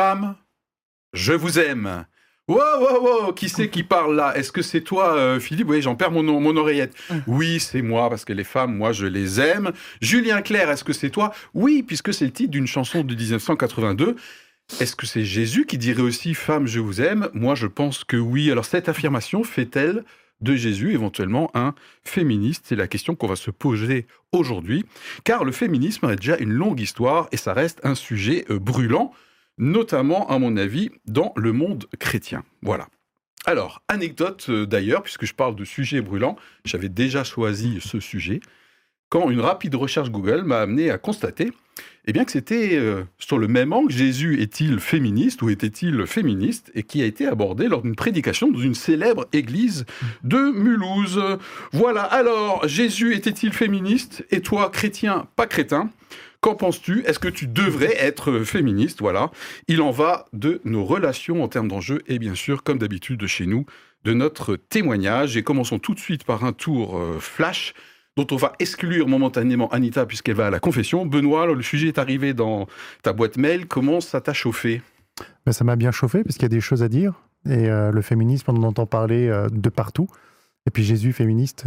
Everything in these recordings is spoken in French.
femmes, je vous aime. Wow, wow, wow, qui c'est qui parle là? Est-ce que c'est toi, euh, Philippe? Oui, j'en perds mon, mon oreillette. Oui, c'est moi, parce que les femmes, moi, je les aime. Julien Clerc, est-ce que c'est toi? Oui, puisque c'est le titre d'une chanson de 1982. Est-ce que c'est Jésus qui dirait aussi Femme, je vous aime Moi, je pense que oui. Alors, cette affirmation fait-elle de Jésus éventuellement un féministe? C'est la question qu'on va se poser aujourd'hui. Car le féminisme a déjà une longue histoire et ça reste un sujet euh, brûlant notamment, à mon avis, dans le monde chrétien. Voilà. Alors, anecdote euh, d'ailleurs, puisque je parle de sujet brûlant, j'avais déjà choisi ce sujet, quand une rapide recherche Google m'a amené à constater eh bien, que c'était euh, sur le même angle, Jésus est-il féministe ou était-il féministe, et qui a été abordé lors d'une prédication dans une célèbre église de Mulhouse. Voilà, alors, Jésus était-il féministe, et toi, chrétien, pas crétin Qu'en penses-tu? Est-ce que tu devrais être féministe? Voilà. Il en va de nos relations en termes d'enjeux et bien sûr, comme d'habitude chez nous, de notre témoignage. Et commençons tout de suite par un tour euh, flash dont on va exclure momentanément Anita puisqu'elle va à la confession. Benoît, le sujet est arrivé dans ta boîte mail. Comment ça t'a chauffé? Ben, Ça m'a bien chauffé parce qu'il y a des choses à dire. Et euh, le féminisme, on en entend parler euh, de partout. Et puis Jésus féministe,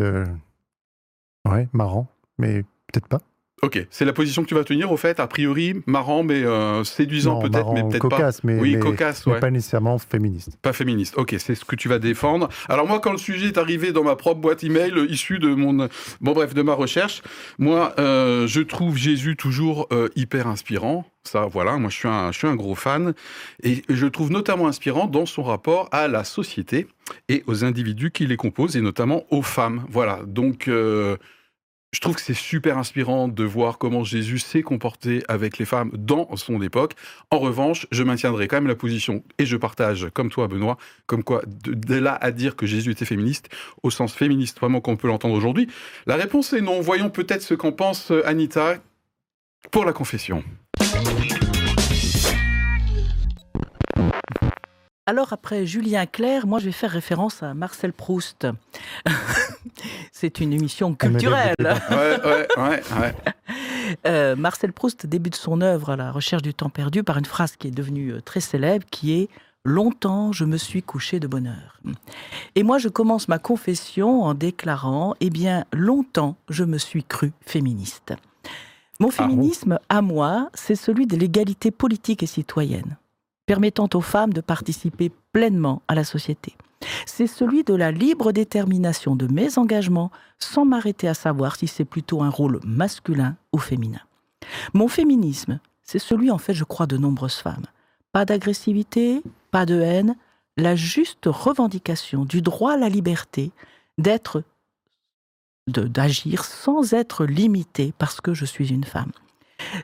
ouais, marrant, mais peut-être pas. Ok, c'est la position que tu vas tenir au fait, a priori marrant mais euh, séduisant peut-être, mais peut-être pas. Mais, oui, cocasse, mais pas nécessairement féministe. Pas féministe. Ok, c'est ce que tu vas défendre. Alors moi, quand le sujet est arrivé dans ma propre boîte email, issu de mon, bon bref, de ma recherche, moi, euh, je trouve Jésus toujours euh, hyper inspirant. Ça, voilà, moi je suis un, je suis un gros fan et je le trouve notamment inspirant dans son rapport à la société et aux individus qui les composent et notamment aux femmes. Voilà, donc je trouve que c'est super inspirant de voir comment Jésus s'est comporté avec les femmes dans son époque. En revanche, je maintiendrai quand même la position, et je partage, comme toi Benoît, comme quoi, de, là à dire que Jésus était féministe, au sens féministe vraiment qu'on peut l'entendre aujourd'hui, la réponse est non. Voyons peut-être ce qu'en pense Anita pour la confession. Alors après Julien Clerc, moi je vais faire référence à Marcel Proust. C'est une émission culturelle. Ouais, ouais, ouais, euh, Marcel Proust débute son œuvre à la recherche du temps perdu par une phrase qui est devenue euh, très célèbre, qui est Longtemps je me suis couché de bonheur. Et moi je commence ma confession en déclarant Eh bien, longtemps je me suis cru féministe. Mon ah féminisme, à moi, c'est celui de l'égalité politique et citoyenne permettant aux femmes de participer pleinement à la société. C'est celui de la libre détermination de mes engagements sans m'arrêter à savoir si c'est plutôt un rôle masculin ou féminin. Mon féminisme, c'est celui en fait, je crois, de nombreuses femmes. Pas d'agressivité, pas de haine, la juste revendication du droit à la liberté d'être d'agir sans être limité parce que je suis une femme.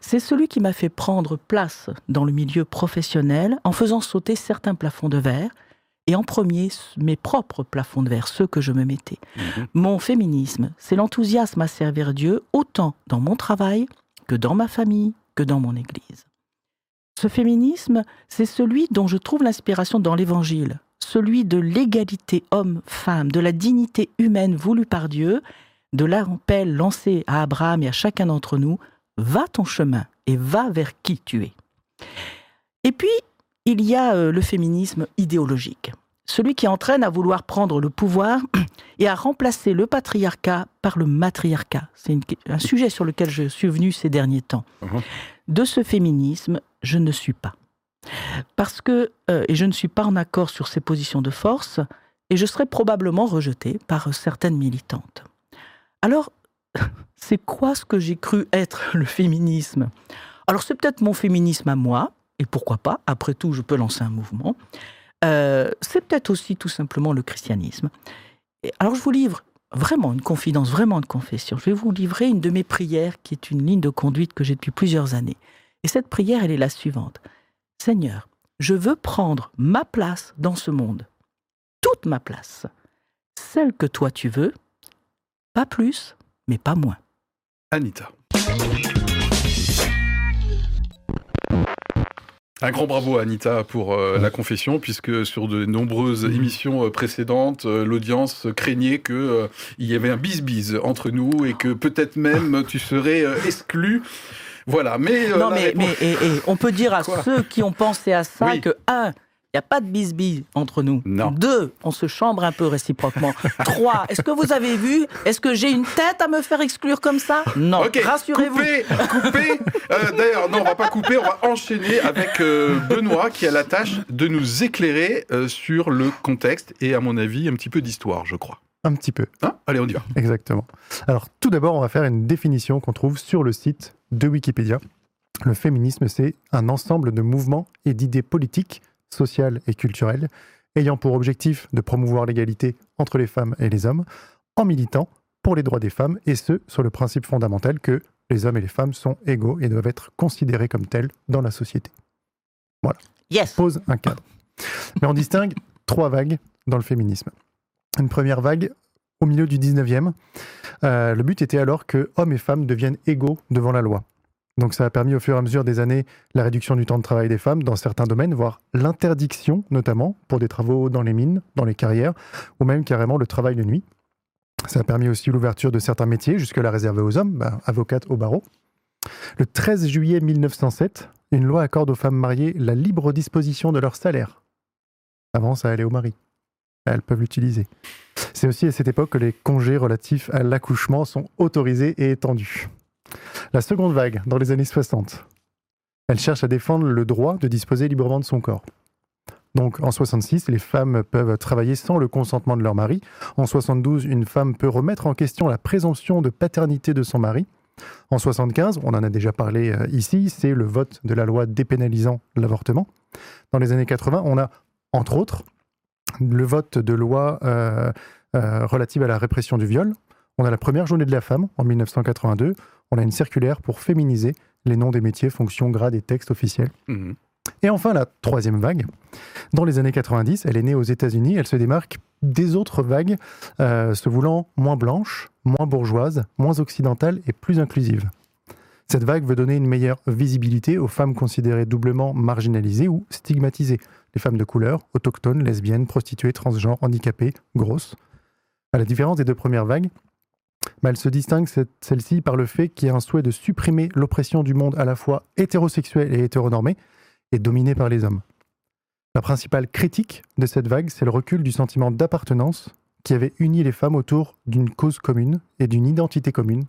C'est celui qui m'a fait prendre place dans le milieu professionnel en faisant sauter certains plafonds de verre, et en premier mes propres plafonds de verre, ceux que je me mettais. Mhm. Mon féminisme, c'est l'enthousiasme à servir Dieu autant dans mon travail que dans ma famille, que dans mon Église. Ce féminisme, c'est celui dont je trouve l'inspiration dans l'Évangile, celui de l'égalité homme-femme, de la dignité humaine voulue par Dieu, de l'appel lancé à Abraham et à chacun d'entre nous va ton chemin et va vers qui tu es. Et puis, il y a euh, le féminisme idéologique, celui qui entraîne à vouloir prendre le pouvoir et à remplacer le patriarcat par le matriarcat. C'est un sujet sur lequel je suis venu ces derniers temps. Uh-huh. De ce féminisme, je ne suis pas. Parce que, euh, et je ne suis pas en accord sur ces positions de force, et je serai probablement rejetée par certaines militantes. Alors, c'est quoi ce que j'ai cru être le féminisme? Alors c'est peut-être mon féminisme à moi, et pourquoi pas, après tout je peux lancer un mouvement. Euh, c'est peut-être aussi tout simplement le christianisme. alors je vous livre vraiment une confidence, vraiment une confession. Je vais vous livrer une de mes prières qui est une ligne de conduite que j'ai depuis plusieurs années. Et cette prière, elle est la suivante. Seigneur, je veux prendre ma place dans ce monde, toute ma place, celle que toi tu veux, pas plus, mais pas moins. Anita. Un grand bravo à Anita pour euh, la confession, puisque sur de nombreuses émissions euh, précédentes, euh, l'audience craignait qu'il y avait un bis-bis entre nous et que peut-être même tu serais exclu Voilà, mais... non, mais, réponse- mais et- et on peut dire à Quoi ceux qui ont pensé à ça Oui. que, un, il n'y a pas de bisbille entre nous. Non. Deux, on se chambre un peu réciproquement. Trois, est-ce que vous avez vu Est-ce que j'ai une tête à me faire exclure comme ça? Non, Ok, rassurez-vous. coupez, coupez. Euh, D'ailleurs, non, on va pas couper, on va enchaîner avec euh, Benoît qui a la tâche de nous éclairer euh, sur le contexte et, à mon avis, un petit peu d'histoire, je crois. Un petit peu, Hein? Allez, on y va. exactement. Alors, tout d'abord, on va faire une définition qu'on trouve sur le site de Wikipédia. Le féminisme, c'est un ensemble de mouvements et d'idées politiques, sociales et culturelles ayant pour objectif de promouvoir l'égalité entre les femmes et les hommes en militant pour les droits des femmes et ce, sur le principe fondamental que les hommes et les femmes sont égaux et doivent être considérés comme tels dans la société. Yes. pose un cadre. Mais on distingue trois vagues dans le féminisme. Une première vague au milieu du 19e. Euh, le but était alors que hommes et femmes deviennent égaux devant la loi. Donc ça a permis au fur et à mesure des années la réduction du temps de travail des femmes dans certains domaines, voire l'interdiction notamment pour des travaux dans les mines, dans les carrières, ou même carrément le travail de nuit. Ça a permis aussi l'ouverture de certains métiers, jusque-là réservés aux hommes, bah, avocates au barreau. Le 13 juillet 1907, une loi accorde aux femmes mariées la libre disposition de leur salaire. Avant, ça allait au mari. Elles peuvent l'utiliser. C'est aussi à cette époque que les congés relatifs à l'accouchement sont autorisés et étendus. La seconde vague, dans les années 60, elle cherche à défendre le droit de disposer librement de son corps. Donc en 66, les femmes peuvent travailler sans le consentement de leur mari. En 72, une femme peut remettre en question la présomption de paternité de son mari. En 75, on en a déjà parlé euh, ici, c'est le vote de la loi dépénalisant l'avortement. Dans les années 80, on a, entre autres, le vote de loi euh, euh, relative à la répression du viol. On a la première journée de la femme en 1982. On a une circulaire pour féminiser les noms des métiers, fonctions, grades et textes officiels. Mhm. Et enfin, la troisième vague, dans les années 90, elle est née aux États-Unis, elle se démarque des autres vagues, euh, se voulant moins blanche, moins bourgeoise, moins occidentale et plus inclusive. Cette vague veut donner une meilleure visibilité aux femmes considérées doublement marginalisées ou stigmatisées, les femmes de couleur, autochtones, lesbiennes, prostituées, transgenres, handicapées, grosses. À la différence des deux premières vagues, bah, elle se distingue celle-ci par le fait qu'il y a un souhait de supprimer l'oppression du monde à la fois hétérosexuel et hétéronormé, est dominée par les hommes. La principale critique de cette vague, c'est le recul du sentiment d'appartenance qui avait uni les femmes autour d'une cause commune et d'une identité commune,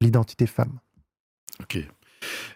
l'identité femme. Ok.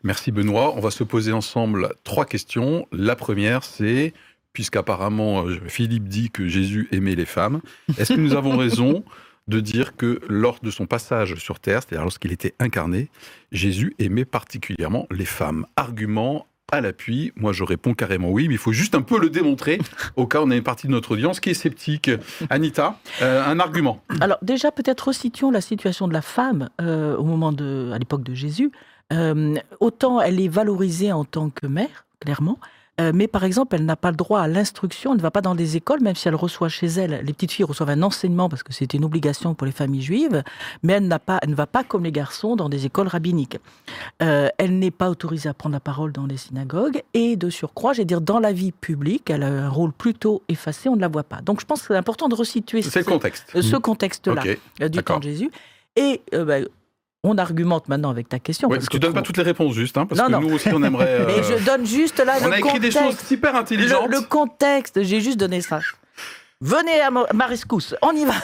Merci Benoît. On va se poser ensemble trois questions. La première, c'est, puisqu'apparemment euh, Philippe dit que Jésus aimait les femmes, est-ce que nous avons raison de dire que lors de son passage sur Terre, c'est-à-dire lorsqu'il était incarné, Jésus aimait particulièrement les femmes Argument à l'appui, moi je réponds carrément oui, mais il faut juste un peu le démontrer, au cas où on a une partie de notre audience qui est sceptique. Anita, euh, un argument Alors déjà, peut-être resituons la situation de la femme euh, au moment de, à l'époque de Jésus. Euh, autant elle est valorisée en tant que mère, clairement, euh, mais par exemple, elle n'a pas le droit à l'instruction, elle ne va pas dans des écoles, même si elle reçoit chez elle, les petites filles reçoivent un enseignement parce que c'était une obligation pour les familles juives, mais elle, n'a pas, elle ne va pas comme les garçons dans des écoles rabbiniques. Euh, elle n'est pas autorisée à prendre la parole dans les synagogues, et de surcroît, j'ai dire, dans la vie publique, elle a un rôle plutôt effacé, on ne la voit pas. Donc je pense que c'est important de resituer C'est ce- contexte. ce contexte-là euh, du temps de Jésus. Et euh, ben, on argumente maintenant avec ta question. Ouais, parce tu que donnes pas toutes les réponses juste, hein, parce Non, que non. nous aussi on aimerait. Mais euh, je donne juste là On le a écrit des contexte. choses super intelligentes. Le, le contexte, j'ai juste donné ça. Venez à ma ma rescousse, on y va.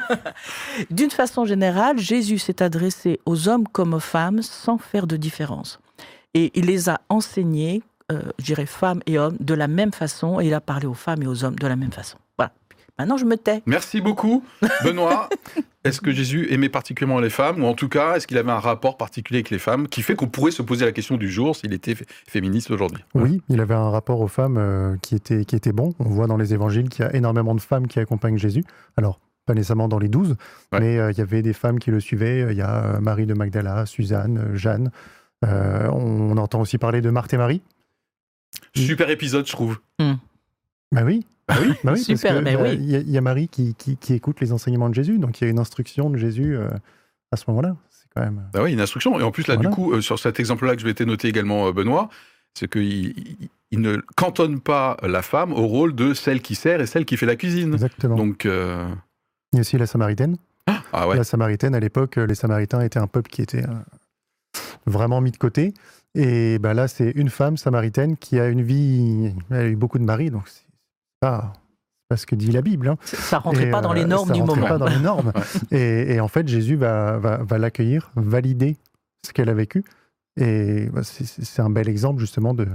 D'une façon générale, Jésus s'est adressé aux hommes comme aux femmes sans faire de différence. Et il les a enseignés, euh, je dirais femmes et hommes, de la même façon, et il a parlé aux femmes et aux hommes de la même façon. Maintenant, je me tais. Merci beaucoup, Benoît. Est-ce que Jésus aimait particulièrement les femmes, ou en tout cas, est-ce qu'il avait un rapport particulier avec les femmes, qui fait qu'on pourrait se poser la question du jour s'il était fé- féministe aujourd'hui? Oui, il avait un rapport aux femmes euh, qui, était, qui était bon. On voit dans les évangiles qu'il y a énormément de femmes qui accompagnent Jésus. Alors, pas nécessairement dans les douze, Ouais. mais euh, il y avait des femmes qui le suivaient. Il y a euh, Marie de Magdala, Suzanne, euh, Jeanne. Euh, on entend aussi parler de Marthe et Marie. Super épisode, je trouve. Bah oui. Ah oui Bah oui, Super, parce que, mais bah, oui. Il y, a- il y a Marie qui, qui, qui écoute les enseignements de Jésus, donc il y a une instruction de Jésus euh, à ce moment-là. C'est quand même. Bah oui, une instruction. Et en plus, là, Voilà. du coup, euh, sur cet exemple-là que je vais te noter également, euh, Benoît, c'est qu'il il, il ne cantonne pas la femme au rôle de celle qui sert et celle qui fait la cuisine. Exactement. Donc, euh, Il y a aussi la Samaritaine. ah ouais. La Samaritaine, à l'époque, les Samaritains étaient un peuple qui était vraiment mis de côté. Et ben là, c'est une femme samaritaine qui a une vie. Elle a eu beaucoup de maris, donc c'est pas, pas ce que dit la Bible. hein. Ça rentrait Et, pas dans les euh, normes ça du rentrait moment. pas dans les normes. et, et en fait, Jésus va, va, va l'accueillir, valider ce qu'elle a vécu. Et bah, c'est un bel exemple justement de,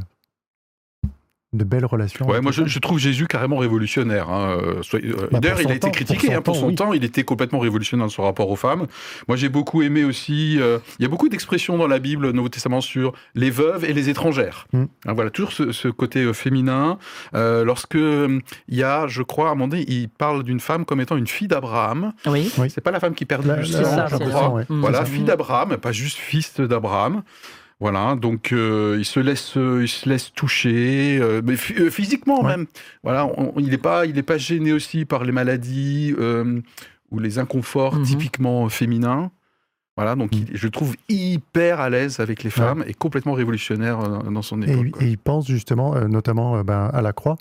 de belles relations. Ouais, moi je, trouve Jésus carrément révolutionnaire. hein, euh, euh, Bah, D'ailleurs, il a été temps, critiqué pour son hein, pour temps, son oui. temps. Il était complètement révolutionnaire dans son rapport aux femmes. Moi, j'ai beaucoup aimé aussi. euh, il y a beaucoup d'expressions dans la Bible, au Nouveau Testament, sur les veuves et les étrangères. Mm. Hein, voilà, toujours ce, ce côté euh, féminin. Euh, lorsque euh, il y a, je crois, à un moment donné, il parle d'une femme comme étant une fille d'Abraham. Oui. Oui. C'est pas la femme qui perd La- du la- sang, je crois. ouais. Mm. Voilà, fille d'Abraham, pas juste fils d'Abraham. Voilà, donc euh, il se laisse, euh, il se laisse toucher, euh, mais euh, physiquement Ouais. même. Voilà, on- il n'est pas, il est pas gêné aussi par les maladies euh, ou les inconforts Mhm. typiquement féminins. Voilà, donc Mhm. il- je le trouve hyper à l'aise avec les femmes et complètement révolutionnaire euh, dans son époque. et il pense justement, euh, notamment euh, ben, à la croix.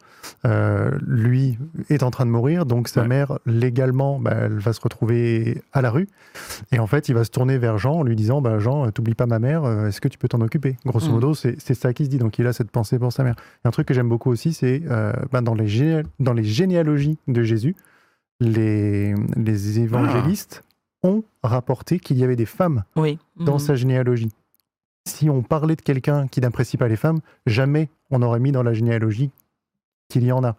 Euh, lui est en train de mourir, donc sa Ouais. mère, légalement, ben, elle va se retrouver à la rue. Et en fait, il va se tourner vers Jean en lui disant bah, Jean, t'oublies pas ma mère, euh, est-ce que tu peux t'en occuper? Grosso Mm. modo, c'est c'est ça qui se dit. Donc il a cette pensée pour sa mère. Et un truc que j'aime beaucoup aussi, c'est euh, ben, dans, les dans les généalogies de Jésus, les, les évangélistes ont rapporté qu'il y avait des femmes Oui. dans Mhm. sa généalogie. Si on parlait de quelqu'un qui n'apprécie pas les femmes, jamais on aurait mis dans la généalogie qu'il y en a.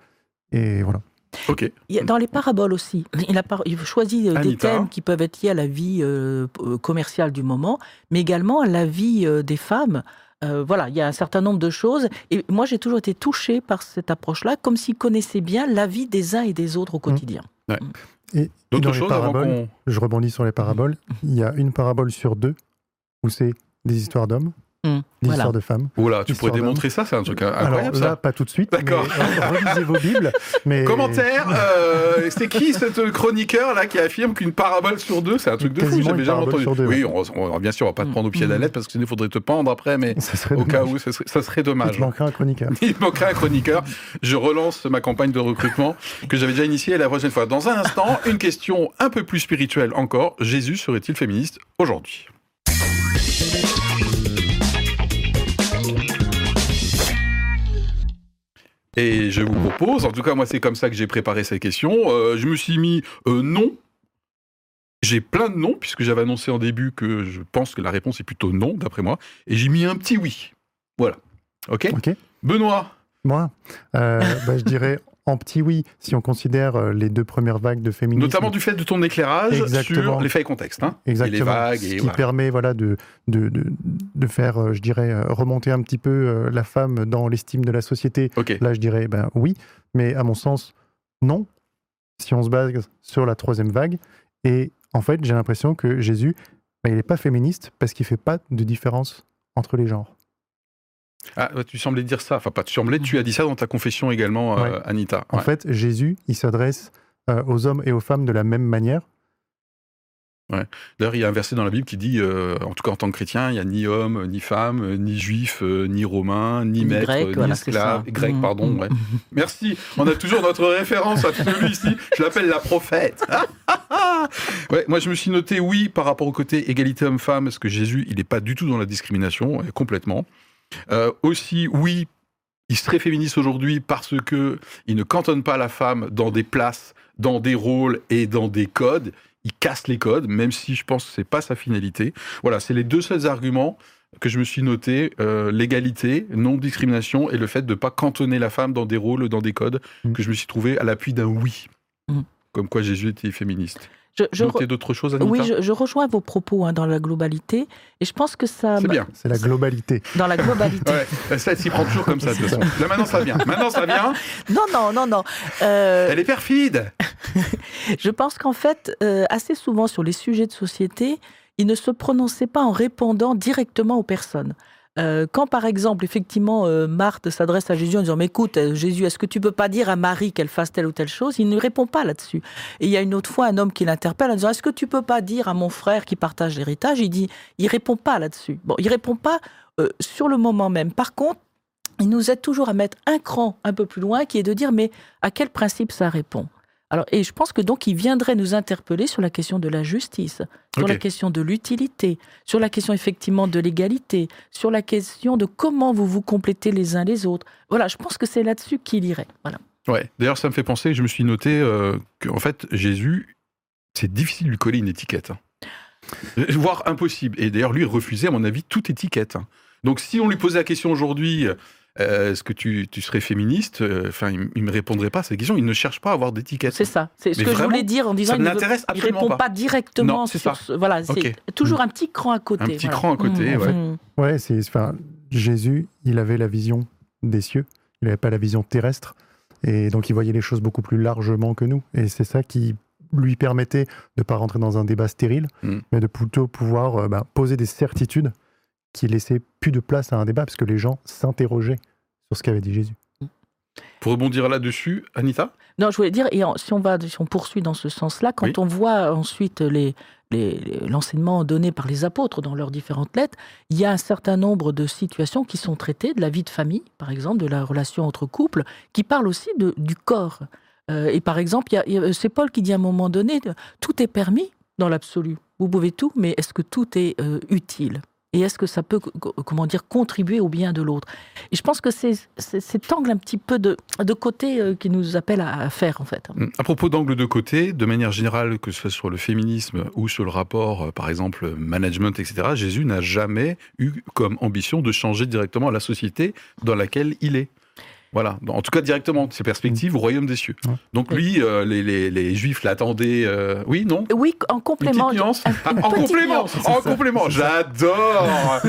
Et voilà. Ok. Il y a- dans les paraboles aussi, il a par- il choisit euh, des thèmes qui peuvent être liés à la vie euh, euh, commerciale du moment, mais également à la vie euh, des femmes. Euh, voilà, il y a un certain nombre de choses. Et moi, j'ai toujours été touchée par cette approche-là, comme s'il connaissait bien la vie des uns et des autres au quotidien. Et, dans les choses avant paraboles, qu'on. je rebondis sur les paraboles, il y a une parabole sur deux où c'est des histoires d'hommes, Mm, des voilà. histoires de femmes. Là, tu pourrais démontrer ça, c'est un truc Alors incroyable là, ça. pas tout de suite. D'accord. euh, Relisez vos Bibles. Mais... Commentaire, euh, c'est qui cette chroniqueur là qui affirme qu'une parabole sur deux, c'est un truc de fou, j'avais jamais entendu. sur deux, oui, on, on- bien sûr, on va pas te prendre au pied de la Mm. lettre parce que sinon il faudrait te pendre après, mais au cas où, ça serait, ça serait Il dommage. te manquerait un chroniqueur. Il manquerait un chroniqueur. Je relance ma campagne de recrutement que j'avais déjà initiée la prochaine fois. Dans un instant, une question un peu plus spirituelle encore. Jésus serait-il féministe aujourd'hui? Et je vous propose, en tout cas moi c'est comme ça que j'ai préparé cette question, euh, je me suis mis euh, non. J'ai plein de non, puisque j'avais annoncé en début que je pense que la réponse est plutôt non, d'après moi. Et j'ai mis un petit oui. Voilà. OK? Ok. Benoît? Moi, euh, bah, je dirais en petit oui, si on considère euh, les deux premières vagues de féminisme. Notamment du fait de ton éclairage Exactement. sur les faits et contextes. Hein et Exactement. les vagues. Ce Et qui voilà. permet voilà, de, de, de, de faire, euh, je dirais, euh, remonter un petit peu la femme dans l'estime de la société. Là, je dirais ben, oui, mais à mon sens, non, si on se base sur la troisième vague. Et en fait, j'ai l'impression que Jésus, ben, il n'est pas féministe parce qu'il ne fait pas de différence entre les genres. Ah, ouais, tu semblais dire ça. Enfin, pas tu semblais, tu as dit ça dans ta confession également, euh, Ouais. Anita. En Ouais. fait, Jésus, il s'adresse euh, aux hommes et aux femmes de la même manière. D'ailleurs, il y a un verset dans la Bible qui dit, euh, en tout cas en tant que chrétien, il n'y a ni homme, ni femme, ni juif, euh, ni romain, ni, Ni maître, grec, ni voilà, esclave. Grec, Mm, pardon. ouais. Merci. On a toujours notre référence absolue ici. Je l'appelle la prophète. ouais, moi, je me suis noté oui par rapport au côté égalité homme-femme, parce que Jésus, il n'est pas du tout dans la discrimination, euh, complètement. Euh, aussi, oui, il serait féministe aujourd'hui parce que il ne cantonne pas la femme dans des places, dans des rôles et dans des codes. Il casse les codes, même si je pense que c'est pas sa finalité. Voilà, c'est les deux seuls arguments que je me suis noté euh, l'égalité, non-discrimination et le fait de ne pas cantonner la femme dans des rôles, dans des codes, Mm. que je me suis trouvé à l'appui d'un oui. Mm. Comme quoi Jésus était féministe. Je, je Noter d'autres choses, Anita oui, je, je rejoins vos propos hein, dans la globalité, et je pense que ça, C'est bien. C'est la globalité. dans la globalité. Ouais, ça, elle s'y prend toujours comme ça, de toute façon. Là, maintenant, ça vient. Maintenant, ça vient. Non, non, non, non. Euh, Elle est perfide. Je pense qu'en fait, euh, assez souvent sur les sujets de société, il ne se prononçait pas en répondant directement aux personnes. Euh, quand par exemple, effectivement, euh, Marthe s'adresse à Jésus en disant Mais écoute, euh, Jésus, est-ce que tu peux pas dire à Marie qu'elle fasse telle ou telle chose? Il ne répond pas là-dessus. Et il y a une autre fois un homme qui l'interpelle en disant Est-ce que tu peux pas dire à mon frère qui partage l'héritage? Il dit Il répond pas là-dessus. Bon, il répond pas sur le moment même. Par contre, il nous aide toujours à mettre un cran un peu plus loin, qui est de dire Mais à quel principe ça répond? Alors, et je pense que donc il viendrait nous interpeller sur la question de la justice, sur la question de l'utilité, sur la question effectivement de l'égalité, sur la question de comment vous vous complétez les uns les autres. Voilà, je pense que c'est là-dessus qu'il irait. Voilà. Ouais. D'ailleurs, ça me fait penser, je me suis noté euh, qu'en fait, Jésus, c'est difficile de lui coller une étiquette. hein. Voire impossible. Et d'ailleurs, lui, il refusait, à mon avis, toute étiquette. hein. Donc, si on lui posait la question aujourd'hui, euh, est-ce que tu, tu serais féministe? Euh, Enfin, il, il me répondrait pas à cette question. Il ne cherche pas à avoir d'étiquette. C'est ça. C'est ce Mais que je voulais dire en disant ça il ne absolument répond pas. pas, directement Non, c'est sur ça. ce- voilà, c'est toujours un petit cran à côté. Un petit voilà. cran à côté, Mmh, ouais. mmh. Ouais, c'est, enfin, Jésus, il avait la vision des cieux, il n'avait pas la vision terrestre, et donc il voyait les choses beaucoup plus largement que nous. Et c'est ça qui lui permettait de ne pas rentrer dans un débat stérile, Mm. mais de plutôt pouvoir euh, bah, poser des certitudes qui laissaient plus de place à un débat, parce que les gens s'interrogeaient sur ce qu'avait dit Jésus. Pour rebondir là-dessus, Anita Non, je voulais dire, et en- si on va, si on poursuit dans ce sens-là, quand Oui. on voit ensuite les, les- les- l'enseignement donné par les apôtres dans leurs différentes lettres, il y a un certain nombre de situations qui sont traitées de la vie de famille, par exemple, de la relation entre couples, qui parlent aussi de, du corps. Euh, et par exemple, c'est Paul qui dit à un moment donné, tout est permis dans l'absolu. Vous pouvez tout, mais est-ce que tout est euh, utile? Et est-ce que ça peut, co- co- comment dire, contribuer au bien de l'autre? Et je pense que c'est cet angle un petit peu de, de côté euh, qui nous appelle à, à faire, en fait. Mm. À propos d'angle de côté, de manière générale, que ce soit sur le féminisme ou sur le rapport, euh, par exemple, management, etc., Jésus n'a jamais eu comme ambition de changer directement la société dans laquelle il est. Voilà, en tout cas directement, ses perspectives au royaume des cieux. Ouais. Donc lui, euh, les, les- les juifs l'attendaient. euh, Oui, non? Oui, en Une complément. petite nuance? Ah, une En petite complément nuance. En complément J'adore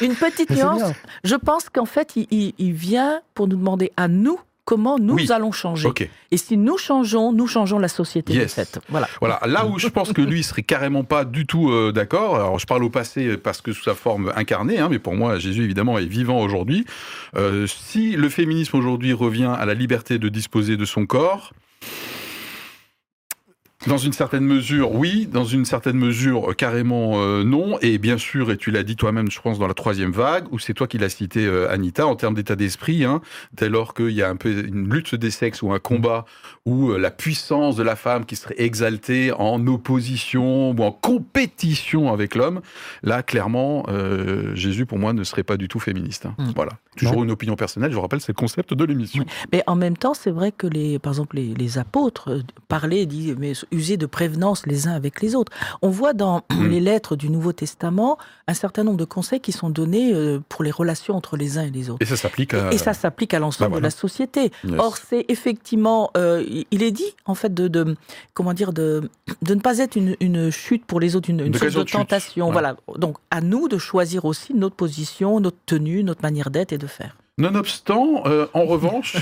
Une petite nuance. bien. Je pense qu'en fait, il, il- il vient pour nous demander à nous comment nous Oui. allons changer. Et si nous changeons, nous changeons la société Yes. de fait. Voilà. Voilà, là où je pense que lui serait carrément pas du tout euh, d'accord, alors je parle au passé parce que sous sa forme incarnée, hein, mais pour moi Jésus évidemment est vivant aujourd'hui, Euh, si le féminisme aujourd'hui revient à la liberté de disposer de son corps, dans une certaine mesure, oui. Dans une certaine mesure, euh, carrément euh, non. Et bien sûr, et tu l'as dit toi-même, je pense, dans la troisième vague, ou c'est toi qui l'as cité, euh, Anita, en termes d'état d'esprit, hein, dès lors qu'il y a un peu une lutte des sexes ou un combat où euh, la puissance de la femme qui serait exaltée en opposition ou en compétition avec l'homme, là, clairement, euh, Jésus, pour moi, ne serait pas du tout féministe. hein. Mm. Voilà. Toujours Non. une opinion personnelle, je vous rappelle, c'est le concept de l'émission. Mais en même temps, c'est vrai que les, par exemple, les, les apôtres euh, parlaient, disaient, mais usaient de prévenance les uns avec les autres. On voit dans les lettres du Nouveau Testament un certain nombre de conseils qui sont donnés euh, pour les relations entre les uns et les autres. Et ça s'applique à... Et ça s'applique à l'ensemble bah voilà. de la société. Yes. Or, c'est effectivement, euh, il- est dit en fait de, de comment dire de, de ne pas être une, une chute pour les autres, une, une sorte de chute. tentation. Voilà. Donc, à nous de choisir aussi notre position, notre tenue, notre manière d'être et de faire. Nonobstant, euh, en revanche.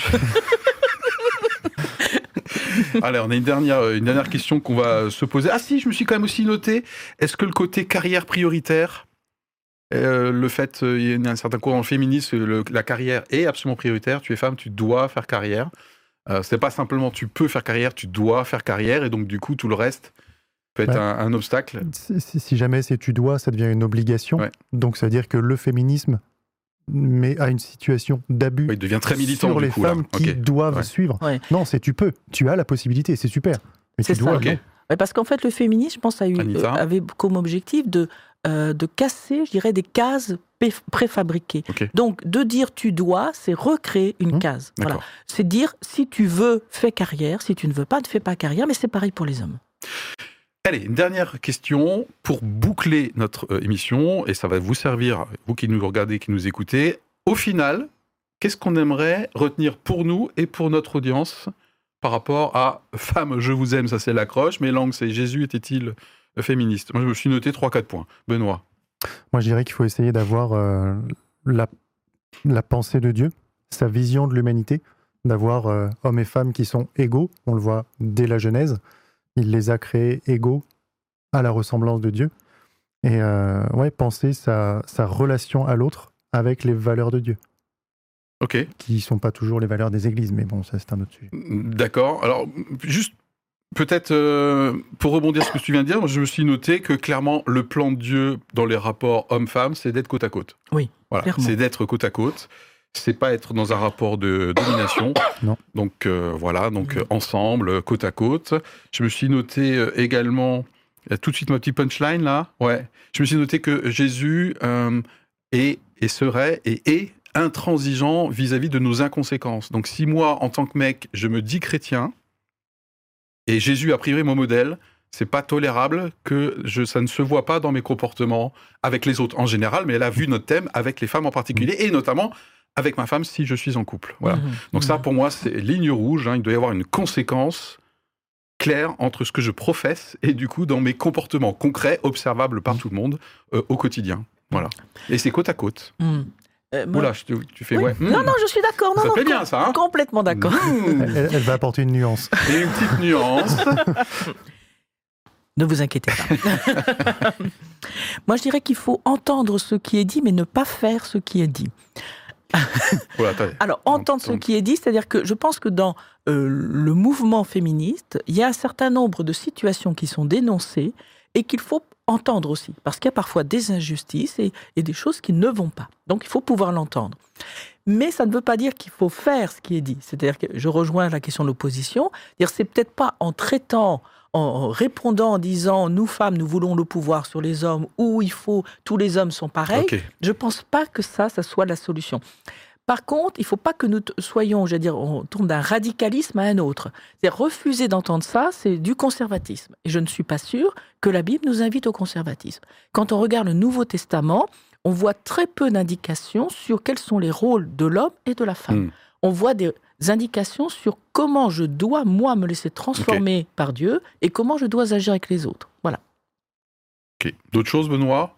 Allez, on a une dernière, une dernière question qu'on va se poser. Ah si, je me suis quand même aussi noté, est-ce que le côté carrière prioritaire, euh, le fait, euh, il y a un certain courant féministe, le- la carrière est absolument prioritaire, tu es femme, tu dois faire carrière. Euh, c'est pas simplement tu peux faire carrière, tu dois faire carrière, et donc du coup tout le reste peut être Ouais. un, un obstacle. Si, si- si jamais c'est tu dois, ça devient une obligation. Ouais. Donc ça veut dire que le féminisme met à une situation d'abus Ouais, il devient très militant sur du les coup là. femmes qui doivent Ouais. suivre. Ouais. Non, c'est tu peux, tu as la possibilité, c'est super. Mais tu C'est ça. dois, parce qu'en fait, le féminisme, je pense, a eu, euh, avait comme objectif de, euh, de casser, je dirais, des cases préfabriquées. Donc, de dire tu dois, c'est recréer une Mmh, case. Voilà. C'est dire si tu veux, fais carrière. Si tu ne veux pas, ne fais pas carrière. Mais c'est pareil pour les hommes. Allez, une dernière question pour boucler notre euh, émission, et ça va vous servir, vous qui nous regardez, qui nous écoutez. Au final, qu'est-ce qu'on aimerait retenir pour nous et pour notre audience par rapport à Femme, je vous aime, ça c'est l'accroche, mais langue, c'est Jésus était-il féministe Moi, je me suis noté 3-4 points. Benoît. Moi, je dirais qu'il faut essayer d'avoir euh, la, pensée de Dieu, sa vision de l'humanité, d'avoir euh, hommes et femmes qui sont égaux. On le voit dès la Genèse. Il les a créés égaux à la ressemblance de Dieu. Et euh, ouais, penser sa, sa relation à l'autre avec les valeurs de Dieu, Ok, qui ne sont pas toujours les valeurs des églises, mais bon, ça c'est un autre sujet. d'accord. Alors, juste peut-être euh, pour rebondir sur ce que tu viens de dire, je me suis noté que clairement, le plan de Dieu dans les rapports homme-femme, c'est d'être côte à côte. Oui, Voilà, clairement. c'est d'être côte à côte. C'est pas être dans un rapport de domination. Non. Donc euh, voilà, donc euh, ensemble, côte à côte. Je me suis noté euh, également, a tout de suite ma petite punchline là. Ouais. Je me suis noté que Jésus euh, est et serait et est intransigeant vis-à-vis de nos inconséquences. Donc si moi, en tant que mec, je me dis chrétien et Jésus a priori mon modèle, c'est pas tolérable que je, ça ne se voit pas dans mes comportements avec les autres en général, mais elle a vu notre thème avec les femmes en particulier et notamment avec ma femme si je suis en couple. Voilà. Mhm. Donc ça, Mhm. pour moi, c'est ligne rouge. hein. Il doit y avoir une conséquence claire entre ce que je professe et du coup dans mes comportements concrets, observables par tout le monde euh, au quotidien. Voilà. Et c'est côte à côte. Hmm. Euh, moi- Oula, tu fais Oui. ouais. Non, hmm. non, je suis d'accord. Non, Ça non, fait bien, com- ça, hein Complètement d'accord. Mmh. Elle, elle va apporter une nuance. Et une petite nuance. Ne vous inquiétez pas. Moi, je dirais qu'il faut entendre ce qui est dit, mais ne pas faire ce qui est dit. Alors, entendre ce qui est dit, c'est-à-dire que je pense que dans euh, le mouvement féministe, il y a un certain nombre de situations qui sont dénoncées et qu'il faut entendre aussi, parce qu'il y a parfois des injustices et, et des choses qui ne vont pas. Donc, il faut pouvoir l'entendre. Mais ça ne veut pas dire qu'il faut faire ce qui est dit. C'est-à-dire que je rejoins la question de l'opposition. C'est peut-être pas en traitant, en- répondant en disant nous femmes, nous voulons le pouvoir sur les hommes ou il faut tous les hommes sont pareils. Je pense pas que ça, ça soit la solution. Par contre, il faut pas que nous soyons, je veux dire, on tourne d'un radicalisme à un autre. C'est refuser d'entendre ça, c'est du conservatisme. Et je ne suis pas sûre que la Bible nous invite au conservatisme. Quand on regarde le Nouveau Testament, on voit très peu d'indications sur quels sont les rôles de l'homme et de la femme. Mm. On voit des indications sur comment je dois, moi, me laisser transformer par Dieu et comment je dois agir avec les autres. Voilà. Ok. D'autres choses, Benoît?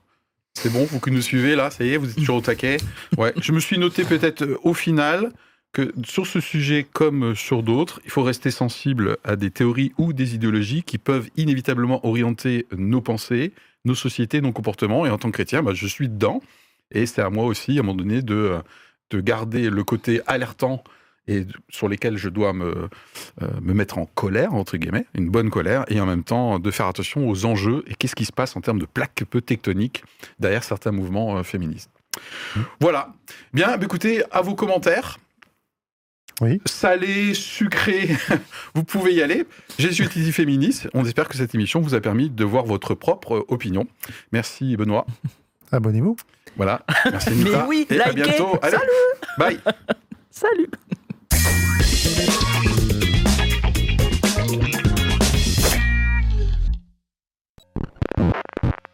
C'est bon, vous que nous suivez là, ça y est, vous êtes toujours au taquet. Ouais. Je me suis noté peut-être euh, au final que sur ce sujet comme euh, sur d'autres, il faut rester sensible à des théories ou des idéologies qui peuvent inévitablement orienter nos pensées, nos sociétés, nos comportements. Et en tant que chrétien, bah, je suis dedans. Et c'est à moi aussi, à un moment donné, de, euh, de garder le côté alertant et sur lesquels je dois me, euh, me mettre en colère, entre guillemets, une bonne colère, et en même temps de faire attention aux enjeux et qu'est-ce qui se passe en termes de plaques peu tectoniques derrière certains mouvements euh, féministes. Voilà. Bien, bah, écoutez, à vos commentaires. Oui. Salé, sucré, vous pouvez y aller. Jésus est ici féministe. On espère que cette émission vous a permis de voir votre propre opinion. Merci Benoît. Abonnez-vous. Voilà. Merci Anita. Mais oui, et à likez. bientôt. Allez, bye. Salut Thank you.